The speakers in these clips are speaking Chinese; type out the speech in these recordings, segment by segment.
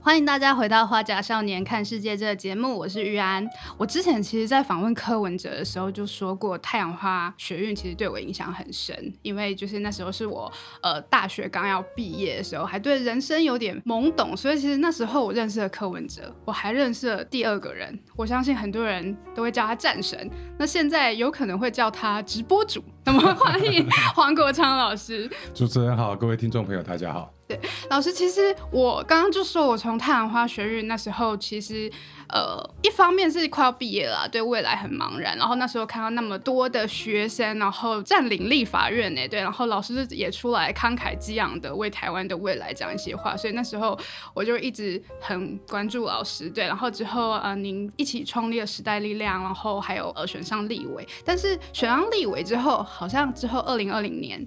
欢迎大家回到《花甲少年看世界》这个节目，我是玉安。我之前其实，在访问柯文哲的时候就说过，太阳花学运其实对我影响很深，因为就是那时候是我呃大学刚要毕业的时候，还对人生有点懵懂，所以其实那时候我认识了柯文哲，我还认识了第二个人，我相信很多人都会叫他战神，那现在有可能会叫他直播主。那么欢迎黄国昌老师，主持人好，各位听众朋友大家好。对，老师，其实我刚刚就说，我从太阳花学运那时候，其实呃，一方面是快要毕业了，对未来很茫然，然后那时候看到那么多的学生，然后占领立法院呢，对，然后老师也出来慷慨激昂的为台湾的未来讲一些话，所以那时候我就一直很关注老师，对，然后之后呃，您一起创立了时代力量，然后还有呃选上立委，但是选上立委之后，好像之后二零二零年。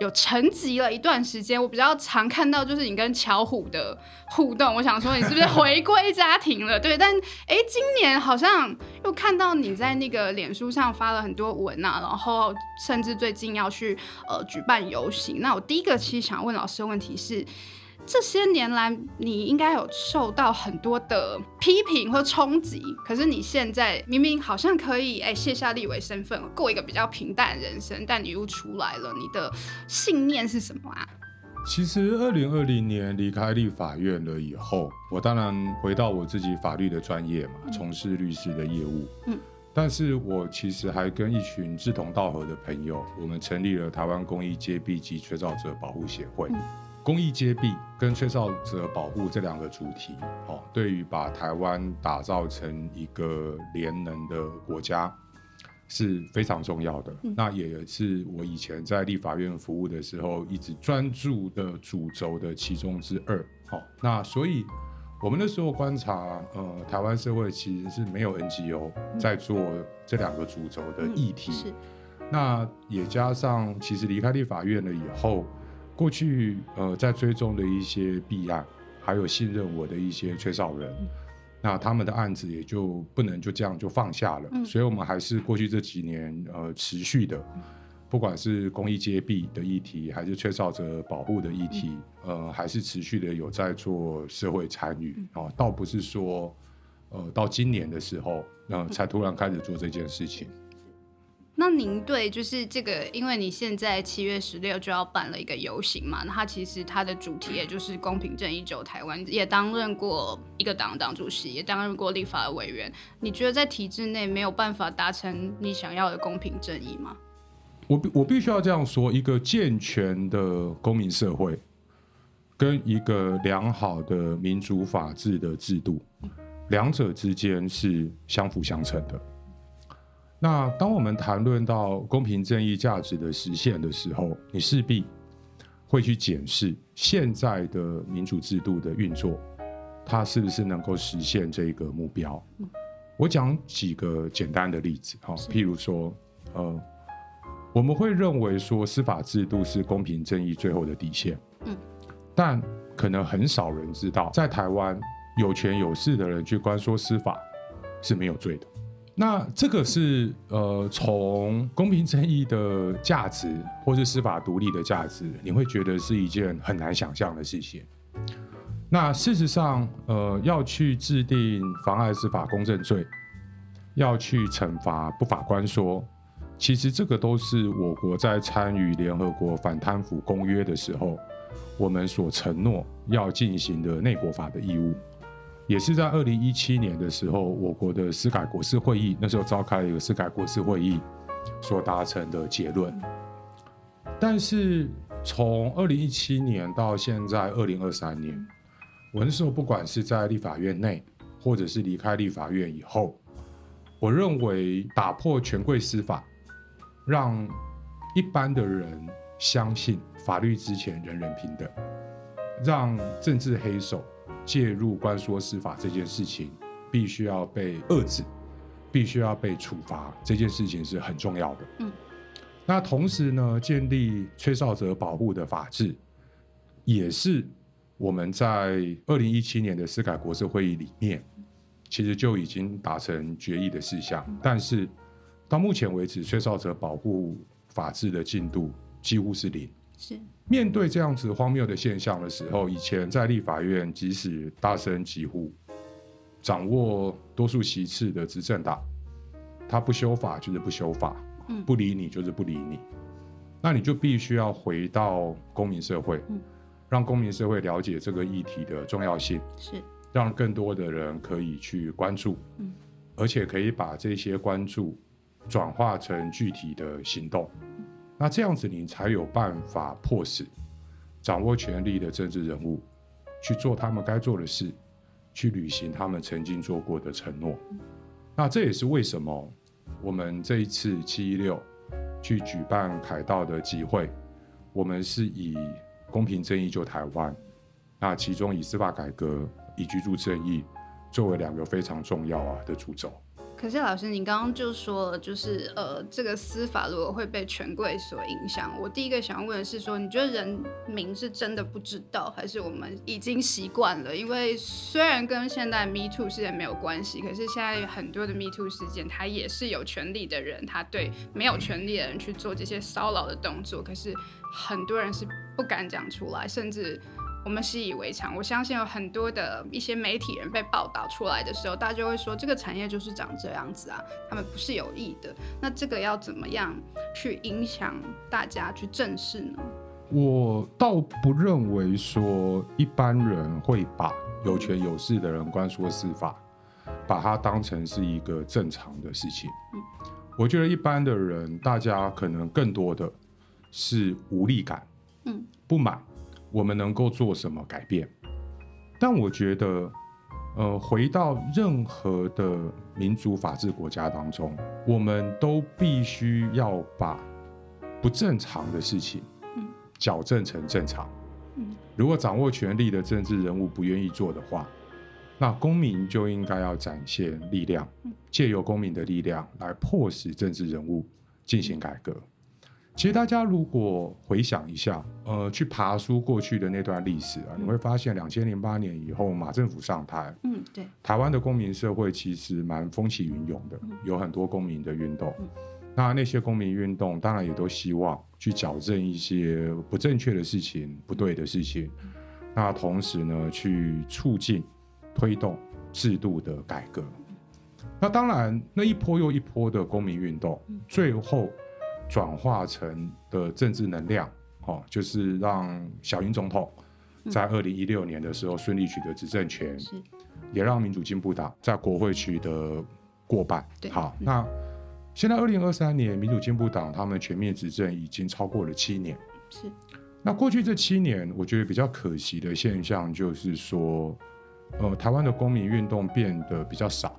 有沉寂了一段时间，我比较常看到就是你跟巧虎的互动。我想说你是不是回归家庭了？对，但哎，今年好像又看到你在那个脸书上发了很多文啊，然后甚至最近要去呃举办游行。那我第一个其实想问老师的问题是。这些年来，你应该有受到很多的批评或冲击。可是你现在明明好像可以哎卸下立委身份，过一个比较平淡的人生，但你又出来了。你的信念是什么啊？其实二零二零年离开立法院了以后，我当然回到我自己法律的专业嘛，从事律师的业务。嗯，但是我其实还跟一群志同道合的朋友，我们成立了台湾公益揭弊及吹哨者保护协会。公益揭弊跟吹哨者保护这两个主题，哦，对于把台湾打造成一个联能的国家是非常重要的。那也是我以前在立法院服务的时候一直专注的主轴的其中之二。好，那所以我们那时候观察，呃，台湾社会其实是没有 NGO 在做这两个主轴的议题。是。那也加上，其实离开立法院了以后。过去呃，在追踪的一些弊案，还有信任我的一些吹哨人，那他们的案子也就不能就这样就放下了。所以，我们还是过去这几年呃持续的，不管是公益揭弊的议题，还是吹哨者保护的议题，呃，还是持续的有在做社会参与啊，倒不是说呃到今年的时候，呃，才突然开始做这件事情。那您对就是这个，因为你现在七月十六就要办了一个游行嘛，那它其实它的主题也就是公平正义救台湾，也担任过一个党党主席，也担任过立法委员。你觉得在体制内没有办法达成你想要的公平正义吗？我必我必须要这样说，一个健全的公民社会跟一个良好的民主法治的制度，两者之间是相辅相成的。那当我们谈论到公平正义价值的实现的时候，你势必会去检视现在的民主制度的运作，它是不是能够实现这个目标？我讲几个简单的例子哈，譬如说，呃，我们会认为说司法制度是公平正义最后的底线，嗯，但可能很少人知道，在台湾有权有势的人去关说司法是没有罪的。那这个是呃，从公平正义的价值，或是司法独立的价值，你会觉得是一件很难想象的事情。那事实上，呃，要去制定妨碍司法公正罪，要去惩罚不法官说，其实这个都是我国在参与联合国反贪腐公约的时候，我们所承诺要进行的内国法的义务。也是在二零一七年的时候，我国的司改国事会议那时候召开了一个司改国事会议所达成的结论。但是从二零一七年到现在二零二三年，我那时候不管是在立法院内，或者是离开立法院以后，我认为打破权贵司法，让一般的人相信法律之前人人平等，让政治黑手。介入关说司法这件事情，必须要被遏制，必须要被处罚，这件事情是很重要的。嗯，那同时呢，建立吹哨者保护的法制，也是我们在二零一七年的司改国社会议里面，其实就已经达成决议的事项。但是到目前为止，吹哨者保护法制的进度几乎是零。是。面对这样子荒谬的现象的时候，以前在立法院即使大声疾呼，掌握多数席次的执政党，他不修法就是不修法，嗯。不理你就是不理你，那你就必须要回到公民社会，嗯。让公民社会了解这个议题的重要性，是。让更多的人可以去关注，嗯。而且可以把这些关注转化成具体的行动。那这样子，你才有办法迫使掌握权力的政治人物去做他们该做的事，去履行他们曾经做过的承诺。那这也是为什么我们这一次七一六去举办凯道的集会，我们是以公平正义救台湾，那其中以司法改革、以居住正义作为两个非常重要啊的主轴。可是老师，你刚刚就说了，就是呃，这个司法如果会被权贵所影响，我第一个想要问的是说，你觉得人民是真的不知道，还是我们已经习惯了？因为虽然跟现在 Me Too 事件没有关系，可是现在很多的 Me Too 事件，它也是有权利的人，他对没有权利的人去做这些骚扰的动作，可是很多人是不敢讲出来，甚至。我们习以为常，我相信有很多的一些媒体人被报道出来的时候，大家就会说这个产业就是长这样子啊，他们不是有意的。那这个要怎么样去影响大家去正视呢？我倒不认为说一般人会把有权有势的人关说司法，把它当成是一个正常的事情。我觉得一般的人，大家可能更多的是无力感，嗯，不满我们能够做什么改变。但我觉得，呃，回到任何的民主法治国家当中，我们都必须要把不正常的事情嗯矫正成正常。嗯如果掌握权力的政治人物不愿意做的话，那公民就应该要展现力量嗯，借由公民的力量来迫使政治人物进行改革。其实大家如果回想一下，呃，去爬书过去的那段历史啊，你会发现，两千零八年以后，马政府上台，嗯，对，台湾的公民社会其实蛮风起云涌的嗯，有很多公民的运动。嗯。那那些公民运动当然也都希望去矫正一些不正确的事情、不对的事情。那同时呢，去促进、推动制度的改革。那当然，那一波又一波的公民运动嗯，最后转化成的政治能量，哦，就是让小英总统在二零一六年的时候顺利取得执政权，是，也让民主进步党在国会取得过半。对好，嗯那现在二零二三年，民主进步党他们全面执政已经超过了七年。是，那过去这七年，我觉得比较可惜的现象就是说，呃，台湾的公民运动变得比较少，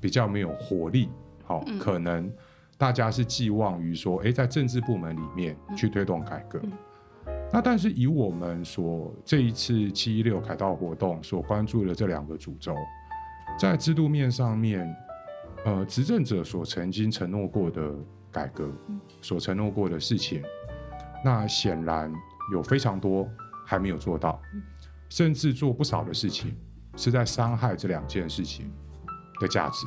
比较没有活力。好、嗯可能大家是寄望于说，诶，在政治部门里面嗯去推动改革。嗯那但是以我们所这一次七一六凯道活动所关注的这两个主轴，在制度面上面，呃，执政者所曾经承诺过的改革，嗯所承诺过的事情，那显然有非常多还没有做到，嗯甚至做不少的事情是在伤害这两件事情的价值。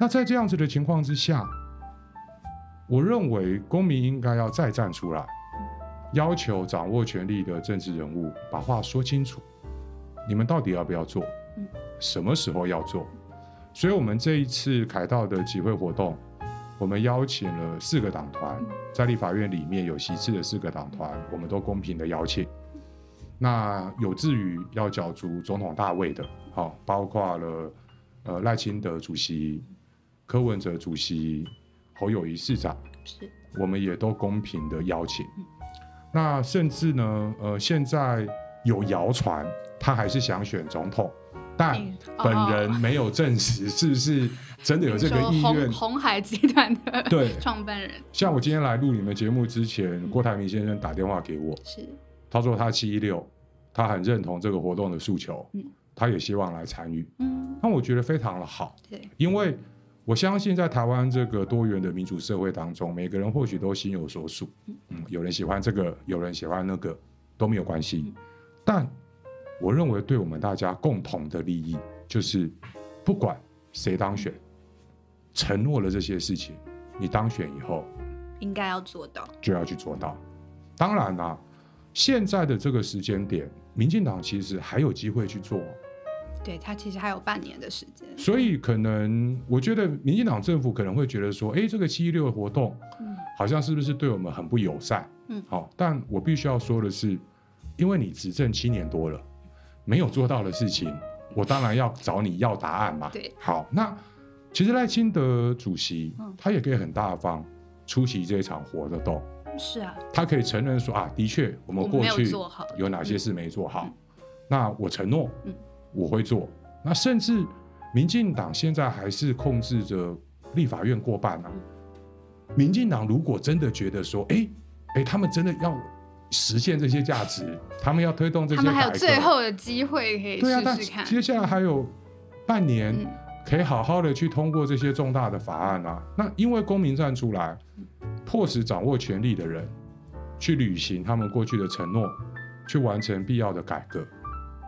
那在这样子的情况之下，我认为公民应该要再站出来，要求掌握权力的政治人物把话说清楚，你们到底要不要做嗯？什么时候要做？所以，我们这一次凯道的集会活动，我们邀请了四个党团嗯，在立法院里面有席次的四个党团，我们都公平的邀请。那有志于要角逐总统大位的，好，包括了呃赖清德主席、柯文哲主席、侯友谊市长，是，我们也都公平的邀请。那甚至呢，呃，现在有谣传他还是想选总统，但嗯本哦。人没有证实是不是真的有这个意愿。红。红海集团的对，创办人。像我今天来录你们节目之前，郭台铭先生打电话给我，是，他说他七一六，他很认同这个活动的诉求，嗯。他也希望来参与。嗯，那我觉得非常的好，对，因为我相信在台湾这个多元的民主社会当中，每个人或许都心有所属，嗯，有人喜欢这个，有人喜欢那个，都没有关系。但我认为对我们大家共同的利益，就是不管谁当选，承诺了这些事情，你当选以后应该要做到。就要去做到。当然啦、现在的这个时间点，民进党其实还有机会去做，对他其实还有半年的时间。所以可能我觉得民进党政府可能会觉得说，哎，这个七一六的活动嗯好像是不是对我们很不友善？嗯好、但我必须要说的是，因为你执政七年多了，没有做到的事情，我当然要找你要答案嘛。对，好，那其实赖清德主席嗯他也可以很大方出席这一场活动，是啊，他可以承认说啊，的确我们过去有哪些事没做好，嗯那我承诺嗯我会做。那甚至民进党现在还是控制着立法院过半啊。嗯民进党如果真的觉得说，哎哎，他们真的要实现这些价值，他们要推动这些他们还有最后的机会可以试试看。接下来还有半年。嗯可以好好的去通过这些重大的法案啊。那因为公民站出来，迫使掌握权力的人去履行他们过去的承诺，去完成必要的改革。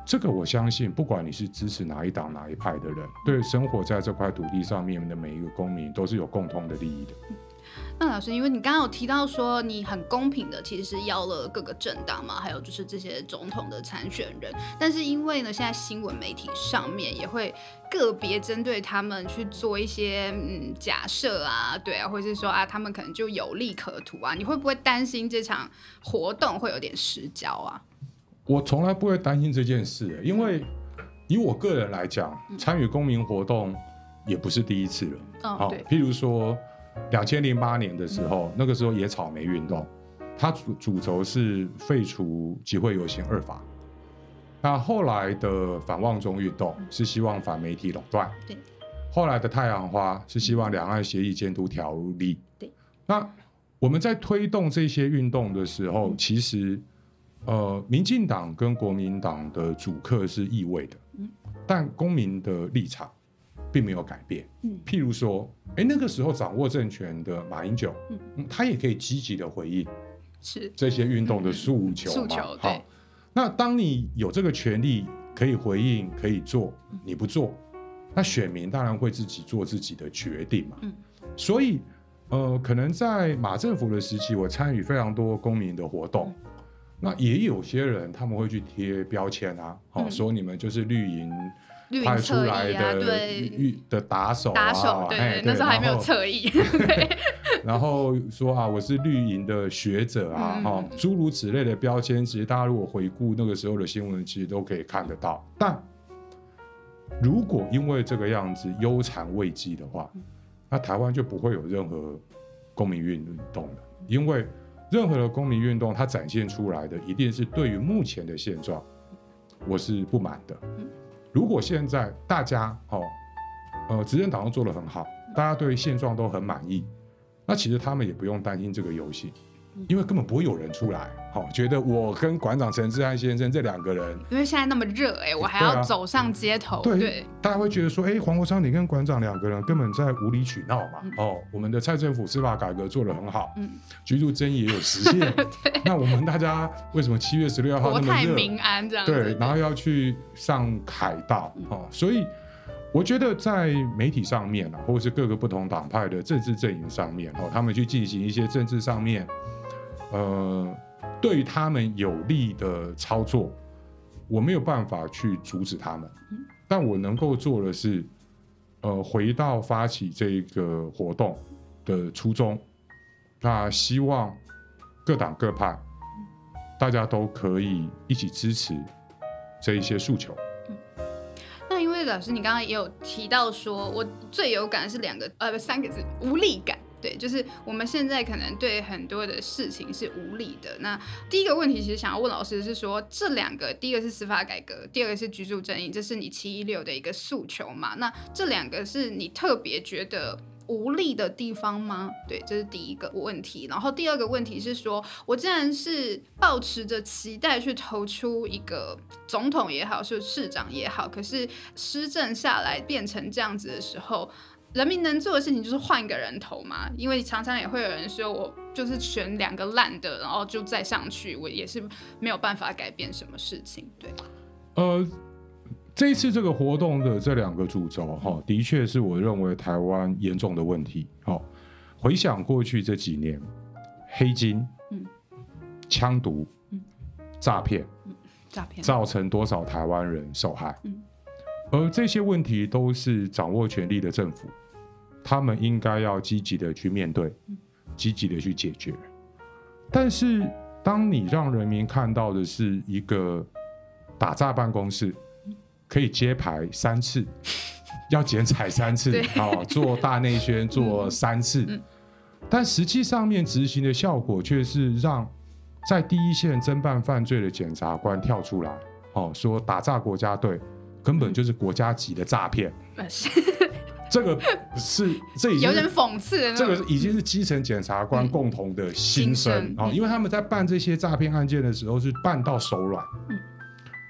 这个我相信，不管你是支持哪一党哪一派的人，对生活在这块土地上面的每一个公民都是有共同的利益的。那老师，因为你刚刚有提到说你很公平的，其实是邀了各个政党嘛，还有就是这些总统的参选人，但是因为呢，现在新闻媒体上面也会个别针对他们去做一些嗯假设啊，对啊，或者是说啊，他们可能就有利可图啊，你会不会担心这场活动会有点失焦啊？我从来不会担心这件事，因为以我个人来讲，参与公民活动也不是第一次了。嗯，好、对，譬如说，两千零八年的时候，那个时候野草莓运动，它主主轴是废除集会游行二法。那后来的反旺中运动是希望反媒体垄断，对。后来的太阳花是希望两岸协议监督条例，对。那我们在推动这些运动的时候，嗯其实呃，民进党跟国民党的主客是意味的，嗯但公民的立场并没有改变。嗯譬如说，哎，那个时候掌握政权的马英九，嗯嗯他也可以积极的回应是这些运动的诉求嘛。诉求对好，那当你有这个权利可以回应、可以做，嗯你不做，那选民当然会自己做自己的决定嘛。嗯所以，呃，可能在马政府的时期，我参与非常多公民的活动。嗯那也有些人他们会去贴标签啊，哦，嗯。说你们就是绿营派出来的对，预的打手啊，打手，对那时候还没有侧翼，然后说啊，我是绿营的学者啊，嗯哈、诸如此类的标签，其实大家如果回顾那个时候的新闻，其实都可以看得到。但如果因为这个样子忧谗畏讥的话，那台湾就不会有任何公民运动了，因为任何的公民运动，它展现出来的一定是对于目前的现状，我是不满的。如果现在大家哦，呃，执政党都做得很好，大家对现状都很满意，那其实他们也不用担心这个游戏，因为根本不会有人出来，好、觉得我跟馆长陈志安先生这两个人，因为现在那么热，哎，我还要走上街头，对对，大家会觉得说，哎，黄国昌你跟馆长两个人根本在无理取闹嘛，嗯哦，我们的蔡政府司法改革做得很好，嗯，居住争议也有实现，那我们大家为什么七月十六号国那么热？泰民安这样，对，然后要去上海道嗯哦，所以我觉得在媒体上面啊，或者是各个不同党派的政治阵营上面哦，他们去进行一些政治上面，呃，对他们有利的操作，我没有办法去阻止他们，但我能够做的是，呃，回到发起这个活动的初衷，那希望各党各派。大家都可以一起支持这一些诉求。那因为老师，你刚刚也有提到说，我最有感的是两个呃不三个字，无力感。对，就是我们现在可能对很多的事情是无力的。那第一个问题，其实想要问老师的是说，这两个，第一个是司法改革，第二个是居住正义，这是你七一六的一个诉求嘛？那这两个是你特别觉得无力的地方吗？对，这是第一个问题。然后第二个问题是说，我既然是抱持着期待去投出一个总统也好，是市长也好，可是施政下来变成这样子的时候，人民能做的事情就是换一个人头嘛。因为常常也会有人说我就是选两个烂的，然后就再上去，我也是没有办法改变什么事情。对，呃，这一次这个活动的这两个主轴，哈，的确是我认为台湾严重的问题。好，回想过去这几年，黑金，嗯，枪毒、诈骗，诈骗，造成多少台湾人受害？嗯而这些问题都是掌握权力的政府，他们应该要积极的去面对，积极的去解决。但是，当你让人民看到的是一个打炸办公室，可以揭牌三次，要剪彩三次对，啊，做大内宣 做三次，嗯但实际上面执行的效果却是让在第一线侦办犯罪的检察官跳出来，哦，说打炸国家队根本就是国家级的诈骗，这个是这已经有点讽刺的那这。个已经是基层检察官嗯。共同的心声啊、因为他们在办这些诈骗案件的时候是办到手软，嗯。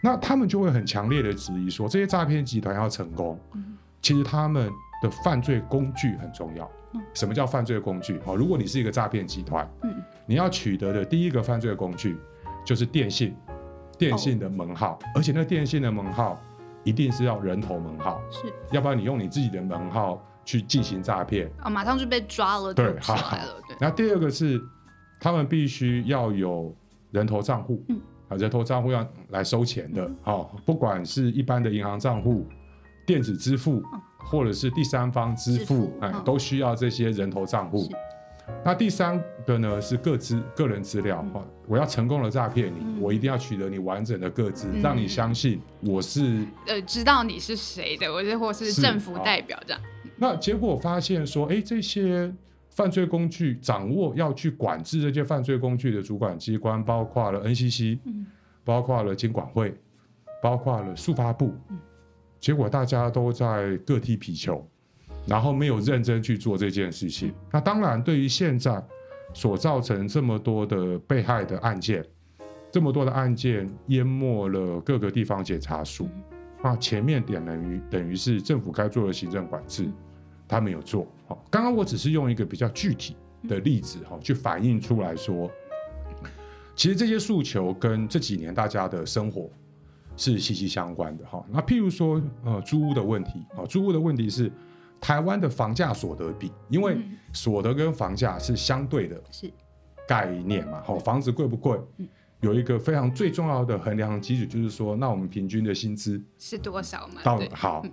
那他们就会很强烈的质疑说，这些诈骗集团要成功，嗯。其实他们的犯罪工具很重要。嗯。什么叫犯罪工具？哦，如果你是一个诈骗集团，嗯。你要取得的第一个犯罪工具就是电信，电信的门号，而且那电信的门号一定是要人头门号，是。要不然你用你自己的门号去进行诈骗。啊，马上就被抓了，对就出好来了，对，那第二个是，他们必须要有人头账户，嗯。啊，人头账户要来收钱的，嗯。哦，不管是一般的银行账户、电子支付，或者是第三方支支付付，哎，嗯。都需要这些人头账户。是。那第三个呢是个资个人资料，嗯。哦，我要成功的诈骗你，嗯。我一定要取得你完整的个资，嗯。让你相信我是呃，知道你是谁的，或者或是是政府代表这样，那结果发现说，哎，这些犯罪工具掌握要去管制这些犯罪工具的主管机关，包括了 NCC，嗯。包括了监管会，包括了速发部，嗯。结果大家都在各踢皮球，然后没有认真去做这件事情。那当然，对于现在所造成这么多的被害的案件，这么多的案件淹没了各个地方检察署，那前面点等于等于是政府该做的行政管制，他没有做。好，刚刚我只是用一个比较具体的例子哈，去反映出来说，其实这些诉求跟这几年大家的生活是息息相关的哈。那譬如说，呃，租屋的问题啊，租屋的问题是台湾的房价所得比，因为嗯所得跟房价是相对的是概念嘛，好，房子贵不贵嗯？有一个非常最重要的衡量基准，就是说，那我们平均的薪资是多少嘛？对，到好嗯，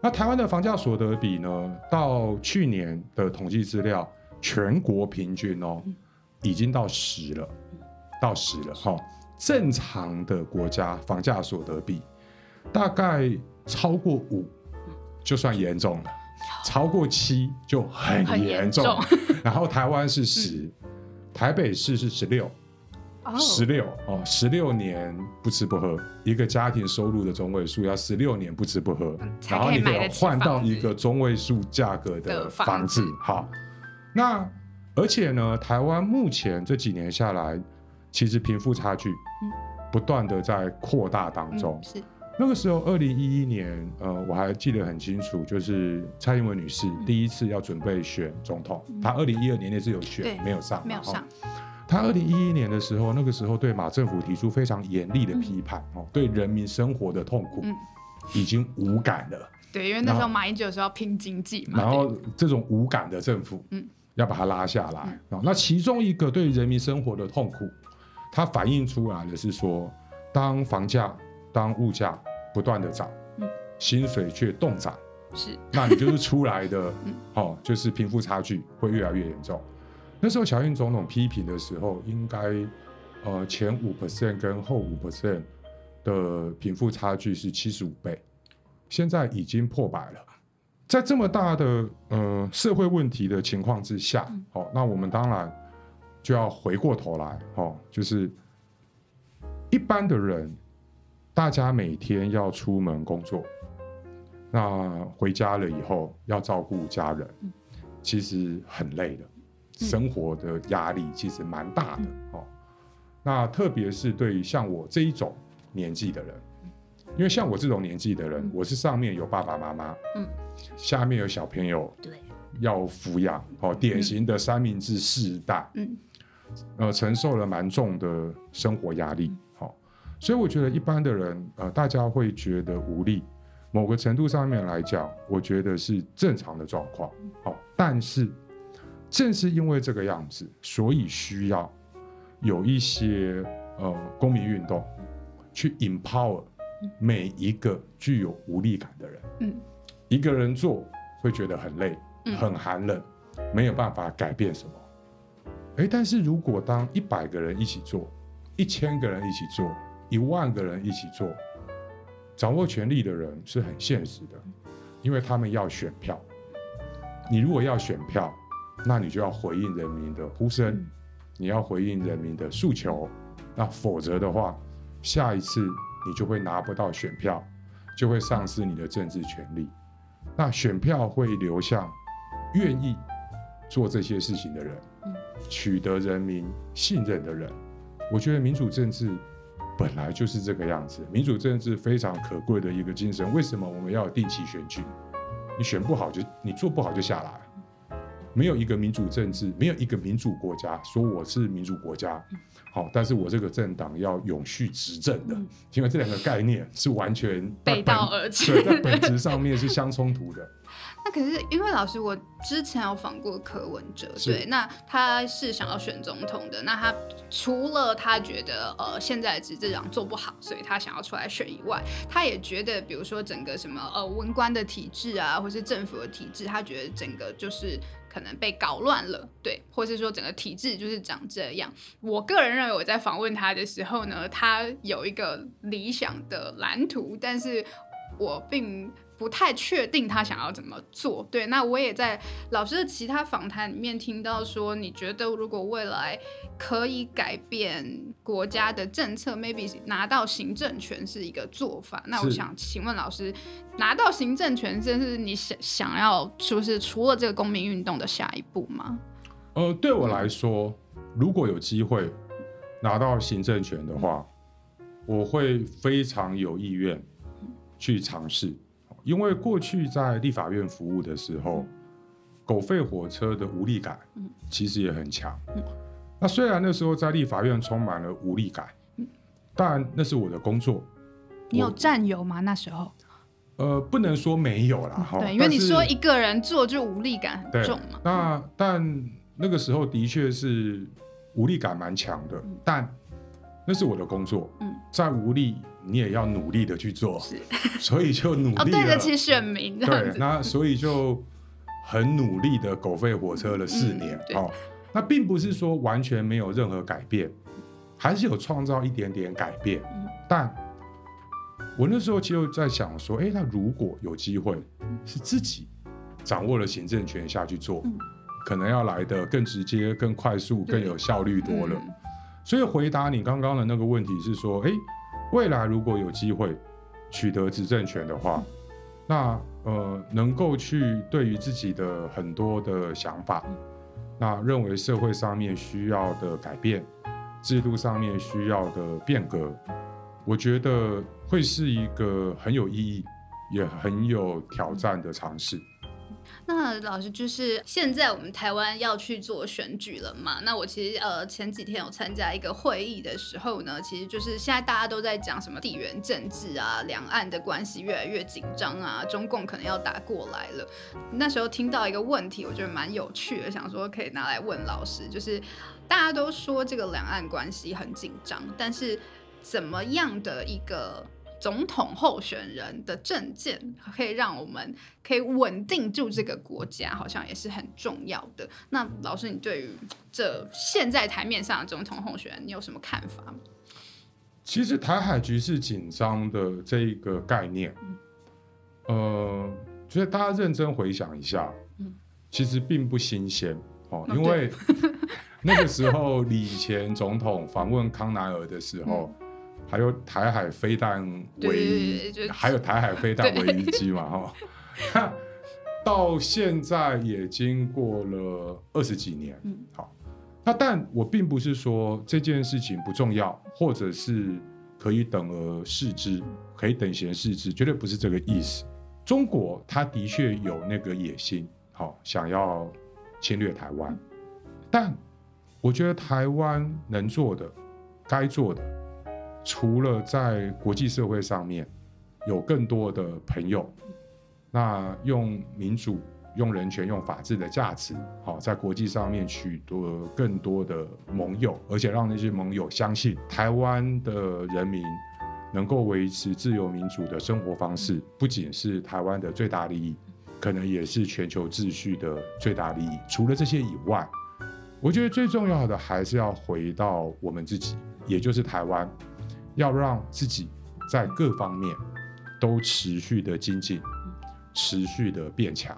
那台湾的房价所得比呢？到去年的统计资料，全国平均哦，嗯已经到十了，到十了哈、正常的国家房价所得比大概超过五，就算严重了。超过七就很很严重，然后台湾是十、台北市是十六，哦，十六哦，十六年不吃不喝，一个家庭收入的中位数要十六年不吃不喝，嗯然后你得换到一个中位数价格的的房房子子。好，那而且呢，台湾目前这几年下来，其实贫富差距不断的在扩大当中。嗯。是那个时候，二零一一年，呃，我还记得很清楚，就是蔡英文女士第一次要准备选总统，她二零一二年那次有选对，没有上没有上，她二零一一年的时候，那个时候对马政府提出非常严厉的批判、哦，对人民生活的痛苦嗯。已经无感了。对，因为那时候马英九说要拼经济嘛，然后这种无感的政府，嗯。要把它拉下来。哦，那其中一个对人民生活的痛苦，它反映出来的是说，当房价、当物价不断的涨，嗯薪水却动涨，是 那你就是出来的 嗯，哦，就是贫富差距会越来越严重。那时候小英总统批评的时候，应该呃前五 percent 跟后五 percent 的贫富差距是七十五倍，现在已经破百了。在这么大的呃社会问题的情况之下，嗯哦，那我们当然就要回过头来，哦，就是一般的人，大家每天要出门工作，那回家了以后要照顾家人，嗯。其实很累的，生活的压力其实蛮大的、哦。那特别是对于像我这一种年纪的人，因为像我这种年纪的人，嗯。我是上面有爸爸妈妈，嗯，下面有小朋友对，要抚养，哦，典型的三明治世代，嗯。呃，承受了蛮重的生活压力，好、所以我觉得一般的人，呃，大家会觉得无力，某个程度上面来讲，我觉得是正常的状况，好、但是正是因为这个样子，所以需要有一些呃公民运动，去 empower 每一个具有无力感的人。嗯一个人做会觉得很累、嗯很寒冷，没有办法改变什么。哎，但是如果当一百个人一起做，一千个人一起做，一万个人一起做，掌握权力的人是很现实的，因为他们要选票。你如果要选票，那你就要回应人民的呼声，嗯你要回应人民的诉求。那否则的话，下一次你就会拿不到选票，就会丧失你的政治权利。那选票会流向愿意做这些事情的人，嗯取得人民信任的人。我觉得民主政治本来就是这个样子，民主政治非常可贵的一个精神。为什么我们要有定期选举？你选不好就你做不好就下来。没有一个民主政治，没有一个民主国家说我是民主国家，好，但是我这个政党要永续执政的，嗯因为这两个概念是完全背道而驰本对，在本质上面是相冲突的。那可是因为老师，我之前有访过柯文哲，对，那他是想要选总统的。那他除了他觉得呃现在的执政党做不好，所以他想要出来选以外，他也觉得比如说整个什么呃文官的体制啊，或是政府的体制，他觉得整个就是。可能被搞乱了，对，或是说整个体制就是长这样。我个人认为，我在访问他的时候呢，他有一个理想的蓝图，但是我并不太确定他想要怎么做。对，那我也在老师的其他访谈里面听到说，你觉得如果未来可以改变国家的政策，maybe 拿到行政权是一个做法。那我想请问老师，拿到行政权，这是你想想要，就是除了这个公民运动的下一步吗？呃，对我来说，如果有机会拿到行政权的话，我会非常有意愿去尝试，因为过去在立法院服务的时候，狗吠火车的无力感嗯其实也很强。那虽然那时候在立法院充满了无力感，但那是我的工作。你有我战友吗？那时候？呃，不能说没有啦，哈、对，因为你说一个人做就无力感很重嘛。那但那个时候的确是无力感蛮强的，但那是我的工作，嗯。再无力你也要努力的去做，是。所以就努哦，力了。对得起选民对，那所以就很努力的狗吠火车了四嗯年，对。哦，那并不是说完全没有任何改变，还是有创造一点点改变，嗯。但我那时候就在想说，哎，那如果有机会是自己掌握了行政权下去做，嗯。可能要来的更直接、更快速、更有效率多了。所以回答你刚刚的那个问题是说，诶，未来如果有机会取得执政权的话，那呃能够去对于自己的很多的想法，那认为社会上面需要的改变，制度上面需要的变革，我觉得会是一个很有意义，也很有挑战的尝试。那老师就是现在我们台湾要去做选举了嘛？那我其实呃前几天有参加一个会议的时候呢，其实就是现在大家都在讲什么地缘政治啊，两岸的关系越来越紧张啊，中共可能要打过来了。那时候听到一个问题，我觉得蛮有趣的，想说可以拿来问老师，就是大家都说这个两岸关系很紧张，但是怎么样的一个总统候选人的证件可以让我们可以稳定住这个国家，好像也是很重要的。那老师，你对于这现在台面上的总统候选人，你有什么看法吗？其实台海局势紧张的这一个概念，呃，觉得大家认真回想一下，嗯其实并不新鲜哦，哦因为 那个时候李前总统访问康奈尔的时候，还有台海飞弹嗯对危对对对就还有台海飞弹危机嘛，哈、那到现在也经过了二十几年，嗯。好。那但我并不是说这件事情不重要，或者是可以等而视之，可以等闲视之，绝对不是这个意思。中国它的确有那个野心，好、想要侵略台湾，但我觉得台湾能做的、该做的，除了在国际社会上面有更多的朋友，那用民主、用人权、用法治的价值，好，在国际上面取得更多的盟友，而且让那些盟友相信台湾的人民能够维持自由民主的生活方式，不仅是台湾的最大利益，可能也是全球秩序的最大利益。除了这些以外，我觉得最重要的还是要回到我们自己，也就是台湾，要让自己在各方面都持续的精进，持续的变强，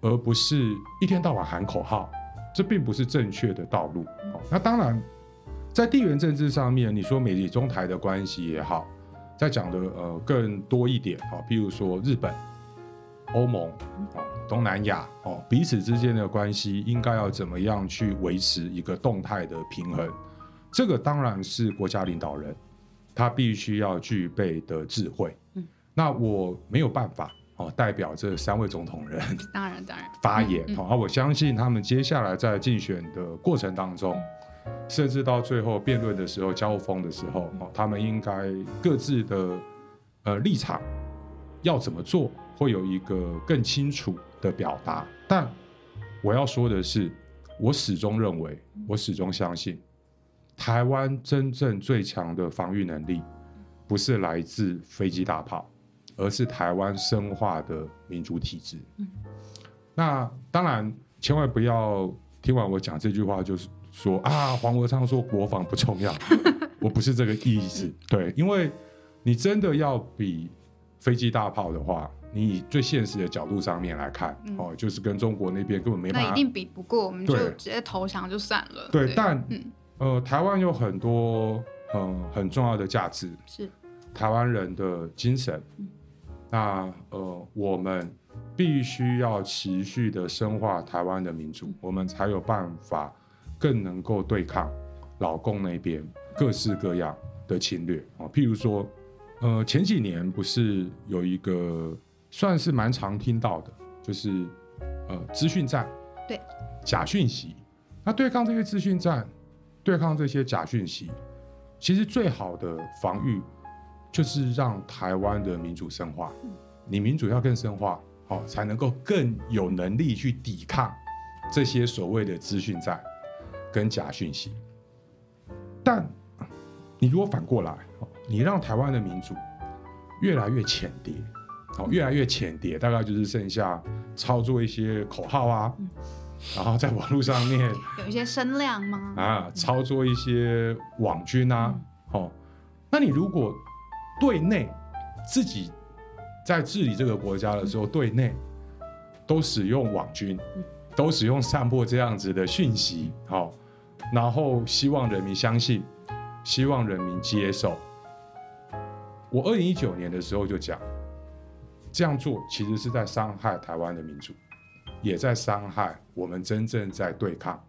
而不是一天到晚喊口号，这并不是正确的道路。哦，那当然，在地缘政治上面，你说美中台的关系也好，再讲的呃更多一点啊，比如说日本、欧盟啊、东南亚哦，彼此之间的关系应该要怎么样去维持一个动态的平衡？这个当然是国家领导人他必须要具备的智慧。嗯，那我没有办法哦，代表这三位总统人 当然当然发言嗯嗯哦，而我相信他们接下来在竞选的过程当中，甚至到最后辩论的时候、交锋的时候哦，他们应该各自的呃立场要怎么做，会有一个更清楚的表达。但我要说的是，我始终认为，我始终相信，台湾真正最强的防御能力，不是来自飞机大炮，而是台湾深化的民主体制。那当然，千万不要听完我讲这句话，就是说啊，黄国昌说国防不重要，我不是这个意思。对，因为你真的要比飞机大炮的话，你以最现实的角度上面来看，嗯哦，就是跟中国那边根本没办法那一定比不过，我们就直接投降就算了。对，但嗯呃，台湾有很多呃很重要的价值，是台湾人的精神。那呃，我们必须要持续的深化台湾的民主，我们才有办法更能够对抗老共那边各式各样的侵略啊、哦。譬如说，呃，前几年不是有一个算是蛮常听到的，就是呃资讯战，对，假讯息。那对抗这些资讯战，对抗这些假讯息，其实最好的防御就是让台湾的民主深化。你民主要更深化，哦，才能够更有能力去抵抗这些所谓的资讯战跟假讯息。但你如果反过来，哦你让台湾的民主越来越浅碟，哦，越来越浅碟，大概就是剩下操作一些口号啊，然后在网络上面 有一些声量吗？啊，操作一些网军啊，哦，那你如果对内自己在治理这个国家的时候，对内都使用网军，都使用散播这样子的讯息，好、然后希望人民相信，希望人民接受。我二零一九年的时候就讲，这样做其实是在伤害台湾的民主，也在伤害我们真正在对抗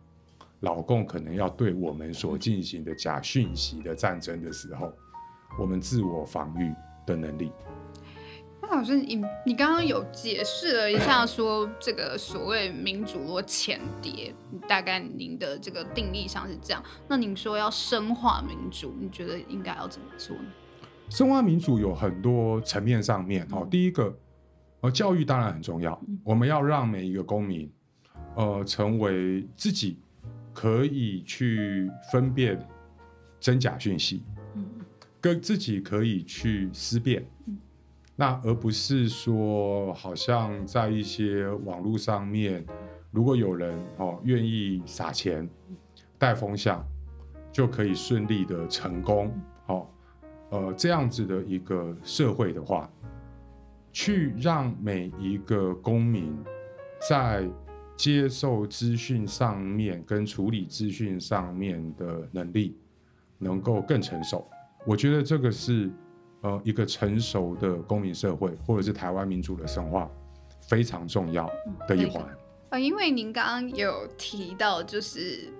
老共可能要对我们所进行的假讯息的战争的时候，我们自我防御的能力。那老师，你你刚刚有解释了一下，说这个所谓民主或浅碟，大概您的这个定义上是这样。那您说要深化民主，你觉得应该要怎么做呢？深化民主有很多层面上面哦，第一个，呃，教育当然很重要，我们要让每一个公民，呃，成为自己可以去分辨真假讯息，嗯。跟自己可以去思辨，那而不是说好像在一些网络上面，如果有人哦愿意撒钱带风向，就可以顺利的成功哦。呃，这样子的一个社会的话，去让每一个公民在接受资讯上面跟处理资讯上面的能力能够更成熟，我觉得这个是呃一个成熟的公民社会或者是台湾民主的深化非常重要的一环。呃，因为您刚刚有提到就是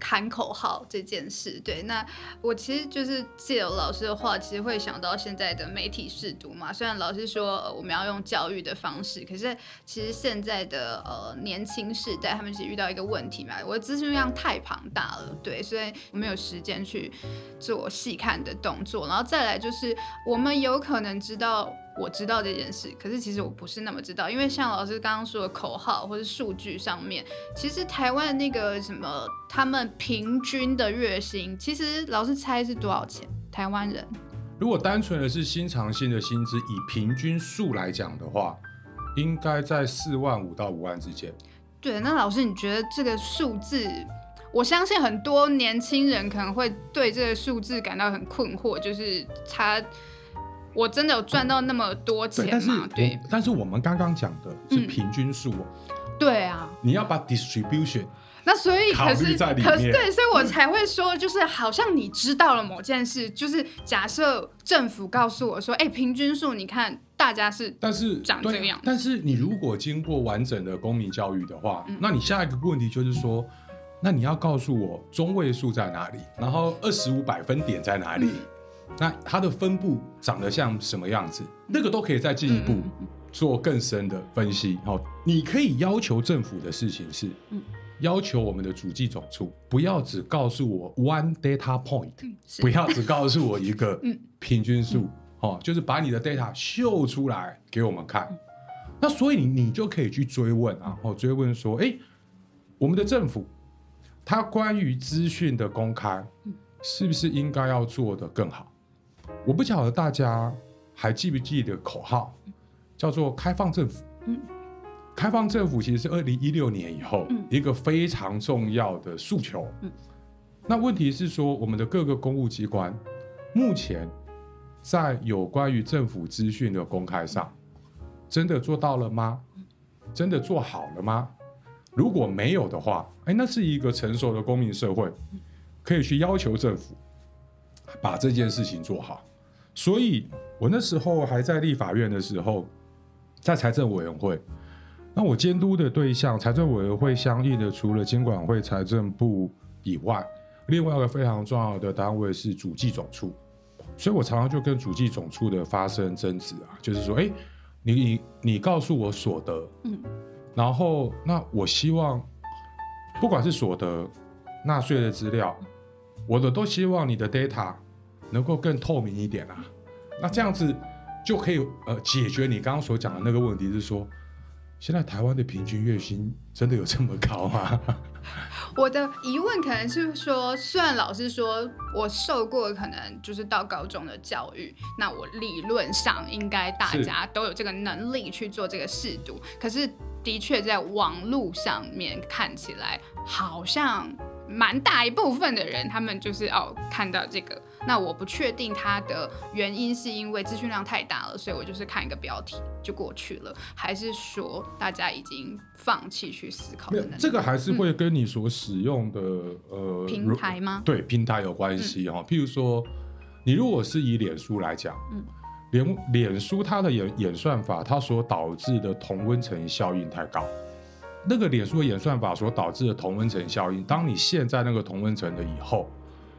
喊口号这件事，对，那我其实就是借由老师的话，其实会想到现在的媒体试读嘛。虽然老师说、呃我们要用教育的方式，可是其实现在的呃年轻世代，他们其实遇到一个问题嘛，我的资讯量太庞大了，对，所以我没有时间去做细看的动作，然后再来就是我们有可能知道我知道这件事，可是其实我不是那么知道，因为像老师刚刚说的口号或者数据上面，其实台湾那个什么，他们平均的月薪，其实老师猜是多少钱？台湾人如果单纯的是新长性的薪资，以平均数来讲的话，应该在四万五到五万之间。对，那老师你觉得这个数字？我相信很多年轻人可能会对这个数字感到很困惑，就是他，我真的有赚到那么多钱吗？对我，但是我们刚刚讲的是嗯。平均数哦，对啊，你要把 distribution 那所以可是可是对，所以我才会说，就是好像你知道了某件事，就是假设政府告诉我说，哎、平均数你看大家是但是对长这个样。子但是你如果经过完整的公民教育的话，嗯。那你下一个问题就是说，那你要告诉我中位数在哪里，然后二十五百分点在哪里，嗯那它的分布长得像什么样子，那个都可以再进一步做更深的分析。好，你可以要求政府的事情是，嗯。要求我们的主计总处不要只告诉我 one data point，是。不要只告诉我一个 嗯。平均数，哦，就是把你的 data 秀出来给我们看。嗯。那所以你你就可以去追问啊，哦，追问说，哎，我们的政府它关于资讯的公开，嗯。是不是应该要做得更好？我不晓得大家还记不记得口号，叫做开放政府。嗯开放政府其实是二零一六年以后、嗯一个非常重要的诉求。嗯那问题是说，我们的各个公务机关目前在有关于政府资讯的公开上，真的做到了吗？真的做好了吗？如果没有的话，哎，那是一个成熟的公民社会，可以去要求政府把这件事情做好。所以我那时候还在立法院的时候，在财政委员会，那我监督的对象，财政委员会相应的除了监管会、财政部以外，另外一个非常重要的单位是主计总处。所以我常常就跟主计总处的发生争执啊，就是说，哎，你你你告诉我所得，嗯然后那我希望，不管是所得、纳税的资料，我的都希望你的 data 能够更透明一点啊。那这样子就可以呃解决你刚刚所讲的那个问题，是说现在台湾的平均月薪真的有这么高吗？我的疑问可能是说，虽然老师说我受过可能就是到高中的教育，那我理论上应该大家都有这个能力去做这个试读，可是的确在网络上面看起来好像蛮大一部分的人，他们就是哦看到这个，那我不确定它的原因是因为资讯量太大了，所以我就是看一个标题就过去了，还是说大家已经放弃去思考没有的能力？这个还是会跟你所使用的、呃平台吗？对平台有关系哈、譬如说，你如果是以脸书来讲，嗯脸脸书它的演演算法，它所导致的同温层效应太高。那个脸书的演算法所导致的同温层效应，当你陷在那个同温层的以后，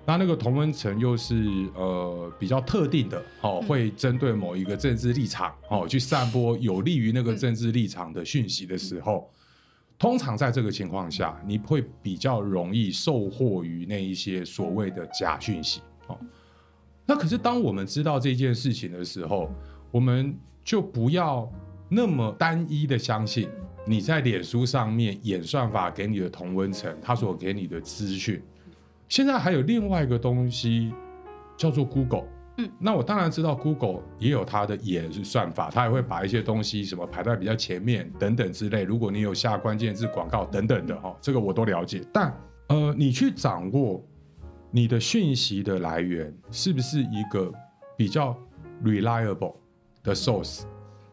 那那个同温层又是呃比较特定的哦，嗯会针对某一个政治立场哦去散播有利于那个政治立场的讯息的时候，通常在这个情况下，你会比较容易受获于那一些所谓的假讯息哦。那可是当我们知道这件事情的时候，我们就不要那么单一的相信你在脸书上面演算法给你的同温层，他所给你的资讯。现在还有另外一个东西叫做 Google。嗯，那我当然知道 Google 也有它的演算法，它也会把一些东西什么排在比较前面等等之类。如果你有下关键字广告等等的哈，这个我都了解。但呃，你去掌握你的讯息的来源是不是一个比较 reliable 的 source？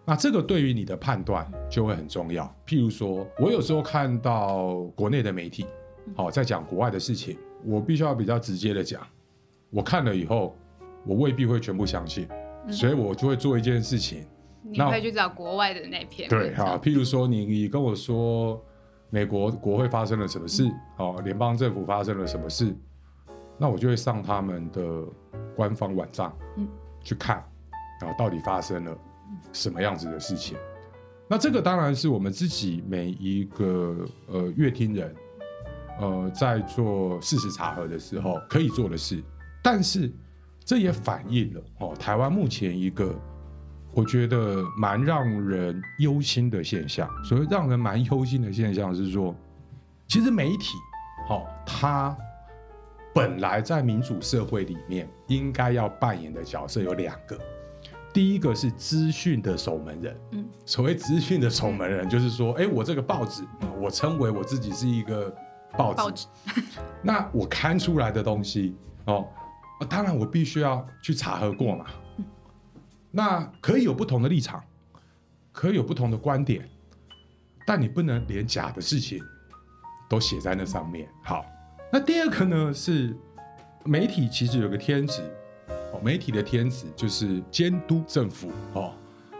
那这个对于你的判断就会很重要。譬如说，我有时候看到国内的媒体，好、在讲国外的事情，我必须要比较直接的讲，我看了以后，我未必会全部相信，嗯。所以我就会做一件事情，那你会去找国外的那篇对文章哈，譬如说你你跟我说美国国会发生了什么事，哦，联邦政府发生了什么事，那我就会上他们的官方网站，嗯。去看，啊，到底发生了什么样子的事情。那这个当然是我们自己每一个呃乐听人，呃，在做事实查核的时候可以做的事，但是这也反映了哦，台湾目前一个我觉得蛮让人忧心的现象。所谓让人蛮忧心的现象是说，其实媒体，哦、它本来在民主社会里面应该要扮演的角色有两个。第一个是资讯的守门人，嗯，所谓资讯的守门人，就是说，哎，我这个报纸，呃我称为我自己是一个报纸，报纸 那我刊出来的东西，哦，呃当然我必须要去查核过嘛。那可以有不同的立场，可以有不同的观点，但你不能连假的事情都写在那上面。好，那第二个呢是媒体其实有个天职，哦，媒体的天职就是监督政府哦，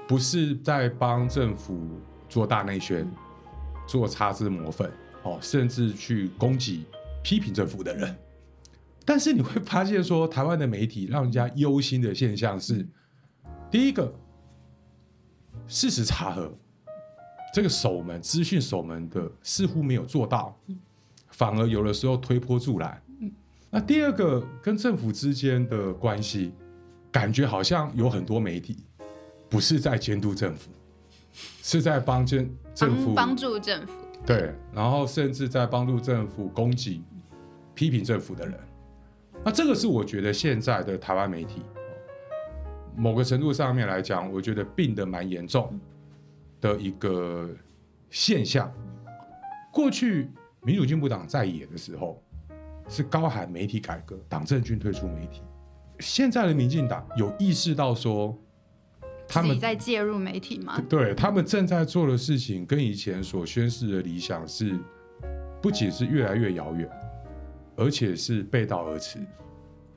不是在帮政府做大内宣、做擦脂抹粉哦，甚至去攻击、批评政府的人。但是你会发现说，台湾的媒体让人家忧心的现象是，第一个，事实查核这个守门、资讯守门的似乎没有做到，反而有的时候推波助澜。那第二个，跟政府之间的关系，感觉好像有很多媒体不是在监督政府，是在帮政政府帮帮助政府。对，然后甚至在帮助政府攻击、批评政府的人。那这个是我觉得现在的台湾媒体，某个程度上面来讲，我觉得病得蛮严重的一个现象。过去民主进步党在野的时候，是高喊媒体改革，党政军退出媒体。现在的民进党有意识到说，他们在介入媒体吗？对他们正在做的事情，跟以前所宣示的理想是，不仅是越来越遥远，而且是背道而驰。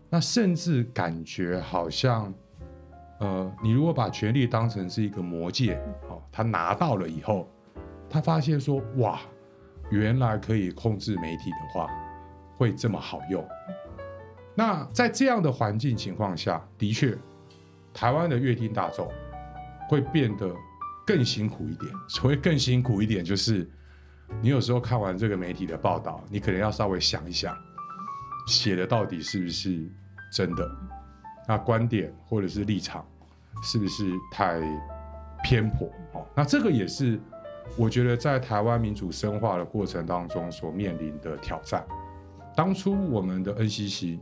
那甚至感觉好像，呃，你如果把权力当成是一个魔戒，哦，他拿到了以后，他发现说，哇，原来可以控制媒体的话，会这么好用。那在这样的环境情况下，的确，台湾的乐听大众会变得更辛苦一点。所谓更辛苦一点，就是你有时候看完这个媒体的报道，你可能要稍微想一想，写的到底是不是真的？那观点或者是立场是不是太偏颇？哦，那这个也是我觉得在台湾民主深化的过程当中所面临的挑战。当初我们的 NCC，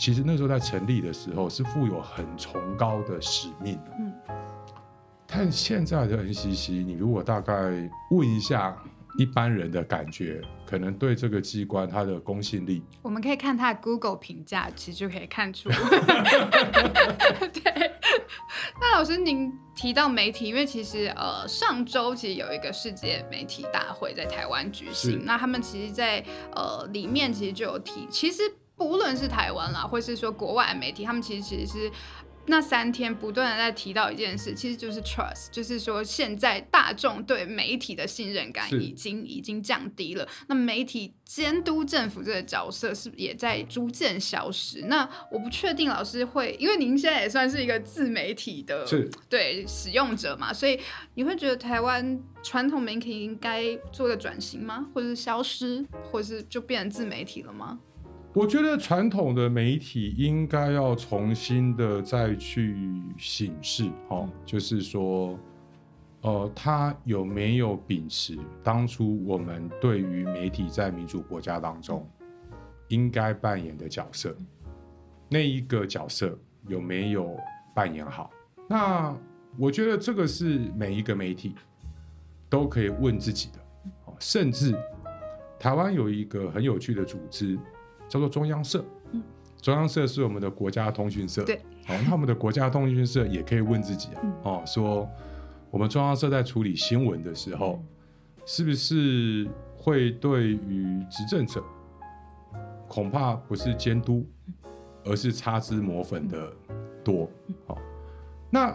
其实那时候在成立的时候是负有很崇高的使命的。嗯但现在的 NCC，你如果大概问一下一般人的感觉，可能对这个机关它的公信力，我们可以看它的 Google 评价，其实就可以看出。对，那老师您提到媒体，因为其实呃上周其实有一个世界媒体大会在台湾举行，那他们其实在，呃里面其实就有提，其实不论是台湾啦，或是说国外的媒体，他们其实其实是。那三天不断的在提到一件事，其实就是 trust，就是说现在大众对媒体的信任感已经已经降低了。那媒体监督政府这个角色是不是也在逐渐消失？那我不确定老师会，因为您现在也算是一个自媒体的对使用者嘛，所以你会觉得台湾传统媒体应该做个转型吗？或者是消失，或者是就变成自媒体了吗？我觉得传统的媒体应该要重新的再去审视，哦，就是说，呃，他有没有秉持当初我们对于媒体在民主国家当中应该扮演的角色，那一个角色有没有扮演好？那我觉得这个是每一个媒体都可以问自己的，哦，甚至台湾有一个很有趣的组织。叫做中央社，嗯。中央社是我们的国家通讯社，对，好、那我们的国家通讯社也可以问自己啊，嗯。哦，说我们中央社在处理新闻的时候，是不是会对于执政者，恐怕不是监督，而是擦脂抹粉的多，好、那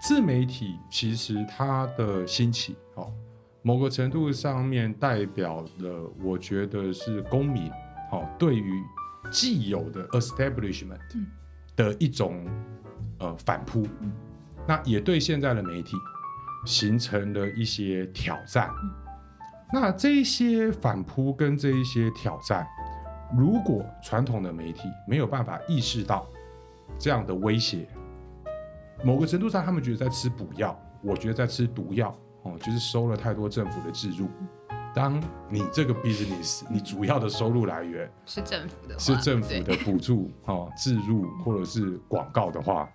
自媒体其实它的兴起，哦，某个程度上面代表了，我觉得是公民。哦，对于既有的 establishment 嗯的一种呃反扑，那也对现在的媒体形成了一些挑战。那这一些反扑跟这一些挑战，如果传统的媒体没有办法意识到这样的威胁，某个程度上，他们觉得在吃补药，我觉得在吃毒药哦，就是收了太多政府的置入。当你这个 business，你主要的收入来源是政府的话，是政府的补助 哦，置入或者是广告的话，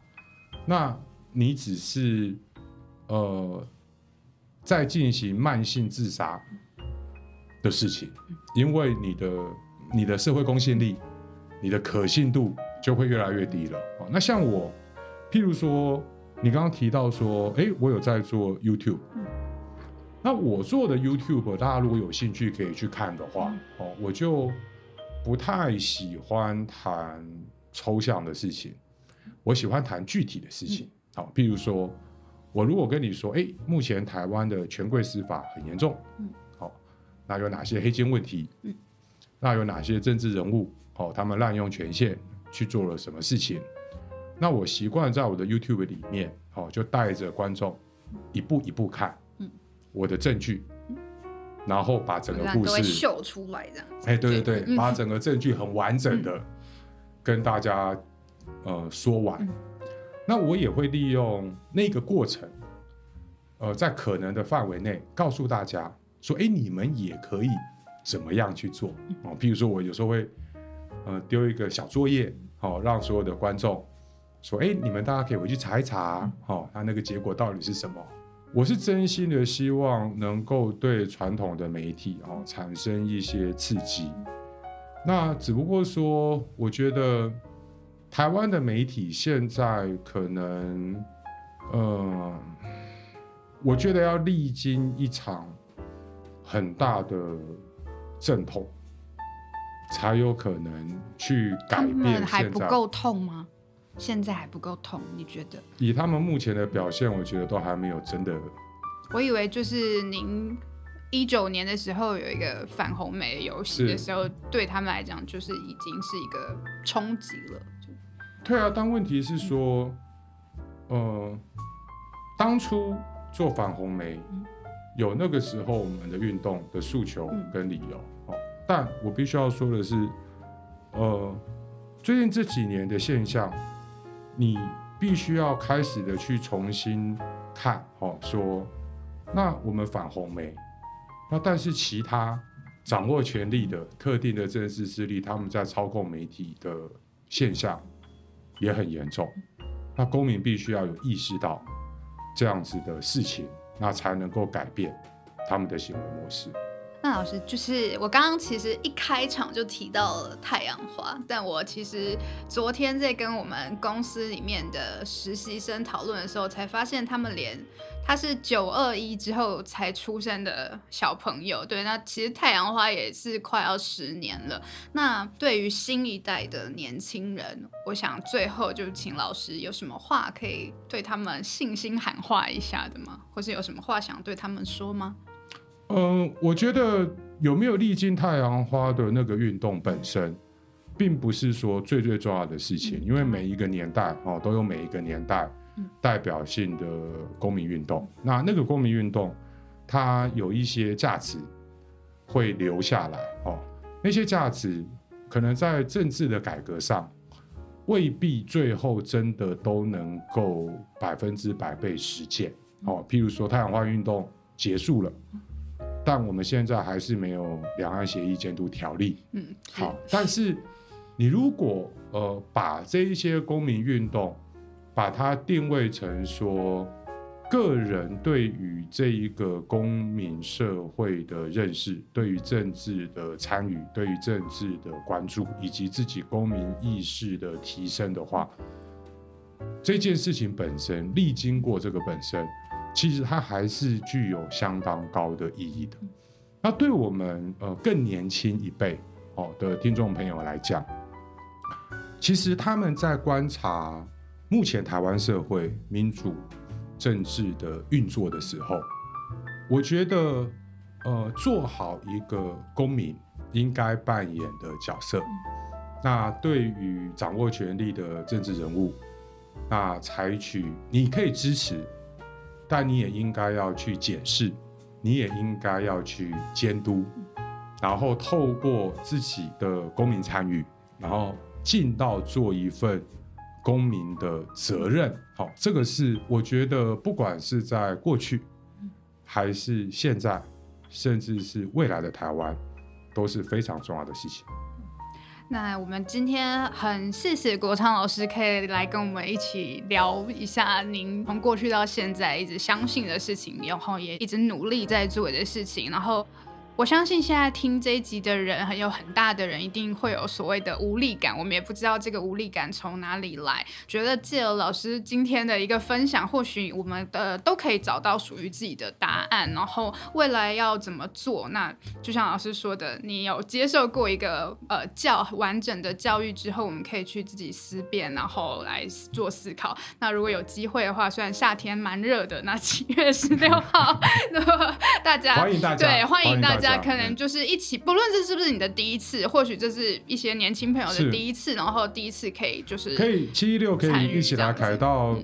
那你只是呃在进行慢性自杀的事情，因为你的你的社会公信力、你的可信度就会越来越低了。哦，那像我，譬如说你刚刚提到说，哎，我有在做 YouTube。那我做的 YouTube，大家如果有兴趣可以去看的话，哦，我就不太喜欢谈抽象的事情，我喜欢谈具体的事情。好，譬如说，我如果跟你说，哎，目前台湾的权贵司法很严重，嗯，好，那有哪些黑金问题？嗯，那有哪些政治人物？哦，他们滥用权限去做了什么事情？那我习惯在我的 YouTube 里面，哦，就带着观众一步一步看，嗯，我的证据，然后把整个故事秀出来这样子。哎，对对对，嗯把整个证据很完整的跟大家呃说完。嗯那我也会利用那个过程，呃，在可能的范围内告诉大家说，哎，你们也可以怎么样去做哦。譬如说，我有时候会呃丢一个小作业，好、让所有的观众说，哎，你们大家可以回去查一查，好、那那个结果到底是什么？我是真心的希望能够对传统的媒体哦产生一些刺激。那只不过说，我觉得台湾的媒体现在可能，呃，我觉得要历经一场很大的阵痛，才有可能去改他变们还现在。不够痛吗？现在还不够痛，你觉得？以他们目前的表现，我觉得都还没有真的我以为就是您一九年的时候有一个反红梅的游戏的时候，对他们来讲就是已经是一个冲击了。对啊，但问题是说，呃，当初做反红梅嗯有那个时候我们的运动的诉求嗯跟理由哦，但我必须要说的是，呃，最近这几年的现象，你必须要开始的去重新看哦，说那我们反红梅，那但是其他掌握权力的特定的政治势力，他们在操控媒体的现象也很严重。那公民必须要有意识到这样子的事情，那才能够改变他们的行为模式。那老师，就是我刚刚其实一开场就提到了太阳花，但我其实昨天在跟我们公司里面的实习生讨论的时候，才发现他们连他是九二一之后才出生的小朋友，对，那其实太阳花也是快要十年了。那对于新一代的年轻人，我想最后就请老师有什么话可以对他们信心喊话一下的吗？或是有什么话想对他们说吗？嗯，我觉得有没有历经太阳花的那个运动本身，并不是说最最重要的事情，嗯因为每一个年代哦都有每一个年代嗯代表性的公民运动。那那个公民运动，它有一些价值会留下来哦，那些价值可能在政治的改革上。未必最后真的都能够百分之百被实践哦。譬如说，太阳花运动结束了，但我们现在还是没有两岸协议监督条例。嗯，好，但是你如果呃把这一些公民运动，把它定位成说个人对于这一个公民社会的认识，对于政治的参与，对于政治的关注，以及自己公民意识的提升的话，这件事情本身历经过这个本身，其实它还是具有相当高的意义的。那对我们呃更年轻一辈哦的听众朋友来讲，其实他们在观察目前台湾社会民主政治的运作的时候，我觉得呃做好一个公民应该扮演的角色。那对于掌握权力的政治人物，那采取你可以支持，但你也应该要去检视，你也应该要去监督，然后透过自己的公民参与，然后尽到做一份公民的责任。好，这个是我觉得不管是在过去，还是现在，甚至是未来的台湾，都是非常重要的事情。那我们今天很谢谢国昌老师，可以来跟我们一起聊一下您从过去到现在一直相信的事情，然后也一直努力在做的事情，然后。我相信现在听这一集的人，很有很大的人一定会有所谓的无力感。我们也不知道这个无力感从哪里来。觉得借了老师今天的一个分享，或许我们的都可以找到属于自己的答案。然后未来要怎么做？那就像老师说的，你有接受过一个呃教完整的教育之后，我们可以去自己思辨，然后来做思考。那如果有机会的话，虽然夏天蛮热的，那七 月十六号，那么大家欢迎大家，对，欢迎大家。家可能就是一起，不论这是不是你的第一次，或许这是一些年轻朋友的第一次，然后第一次可以就是可以七一六可以一起来凯到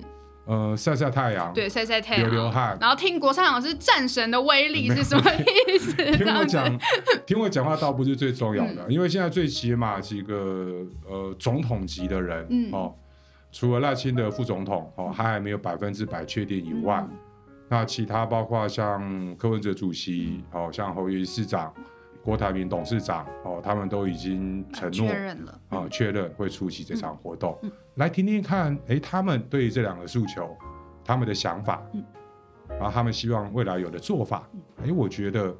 呃晒晒太阳，对晒晒太阳流流汗，然后听国昌老师战神的威力是什么意思？听我讲，听我讲话倒不是最重要的，因为现在最起码几个呃总统级的人哦，除了赖清德副总统哦，他还没有百分之百确定以外。那其他包括像柯文哲主席，哦，像侯友宜市长、郭台铭董事长，哦，他们都已经承诺确认了。啊，确认会出席这场活动，来听听看，哎，他们对于这两个诉求，他们的想法，然后他们希望未来有的做法，哎，我觉得。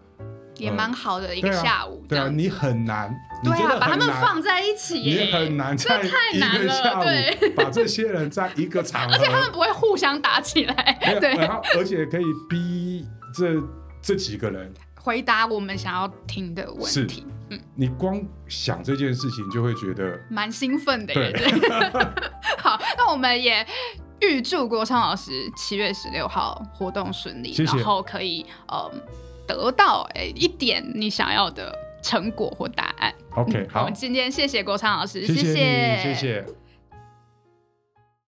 也蛮好的一个下午，对啊，你很难，对啊，把他们放在一起，也很难，这太难了，对，把这些人在一个场合，而且他们不会互相打起来，对，然后而且可以逼这这几个人回答我们想要听的问题，嗯，你光想这件事情就会觉得蛮兴奋的，对，好，那我们也预祝郭昌老师七月十六号活动顺利，然后可以嗯。得到诶一点你想要的成果或答案。OK，好，今天谢谢国昌老师，谢谢，谢谢。